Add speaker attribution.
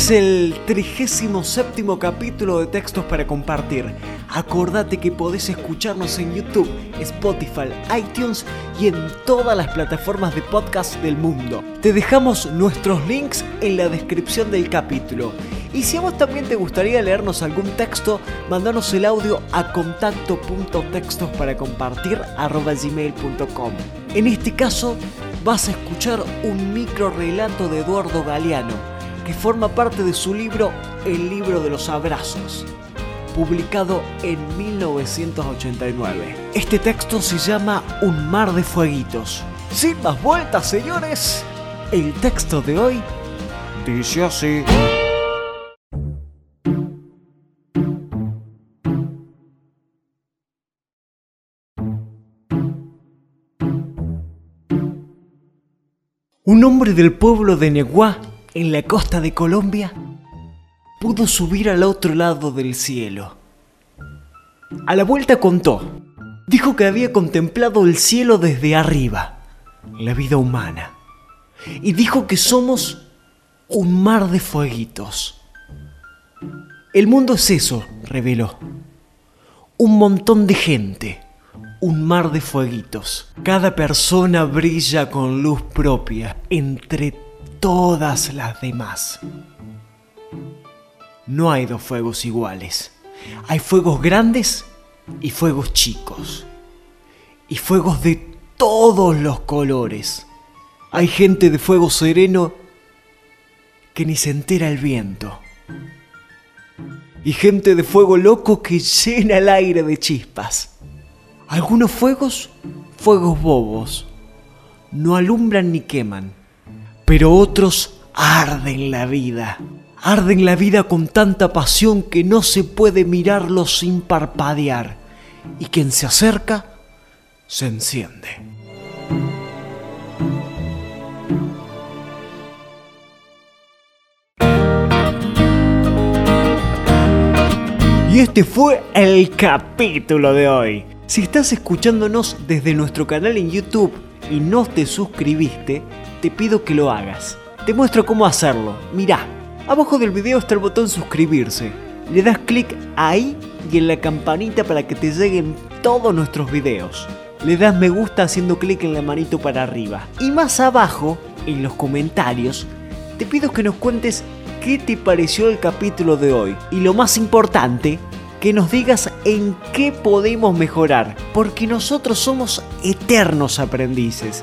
Speaker 1: es el 37 capítulo de Textos para Compartir. Acordate que podés escucharnos en YouTube, Spotify, iTunes y en todas las plataformas de podcast del mundo. Te dejamos nuestros links en la descripción del capítulo. Y si a vos también te gustaría leernos algún texto, mandanos el audio a contacto.textosparaCompartir.gmail.com En este caso, vas a escuchar un micro relato de Eduardo Galeano, que forma parte de su libro El libro de los abrazos, publicado en 1989. Este texto se llama Un mar de fueguitos. Sin más vueltas, señores, el texto de hoy dice así. Un hombre del pueblo de Neguá, en la costa de Colombia, pudo subir al otro lado del cielo. A la vuelta contó, dijo que había contemplado el cielo desde arriba, la vida humana, y dijo que somos un mar de fueguitos. El mundo es eso, reveló, un montón de gente un mar de fueguitos. Cada persona brilla con luz propia entre todas las demás. No hay dos fuegos iguales. Hay fuegos grandes y fuegos chicos. Y fuegos de todos los colores. Hay gente de fuego sereno que ni se entera el viento. Y gente de fuego loco que llena el aire de chispas. Algunos fuegos, fuegos bobos, no alumbran ni queman, pero otros arden la vida. Arden la vida con tanta pasión que no se puede mirarlos sin parpadear, y quien se acerca, se enciende. Y este fue el capítulo de hoy. Si estás escuchándonos desde nuestro canal en YouTube y no te suscribiste, te pido que lo hagas. Te muestro cómo hacerlo. Mirá, abajo del video está el botón suscribirse. Le das clic ahí y en la campanita para que te lleguen todos nuestros videos. Le das me gusta haciendo clic en la manito para arriba. Y más abajo, en los comentarios, te pido que nos cuentes qué te pareció el capítulo de hoy. Y lo más importante, que nos digas en qué podemos mejorar, porque nosotros somos eternos aprendices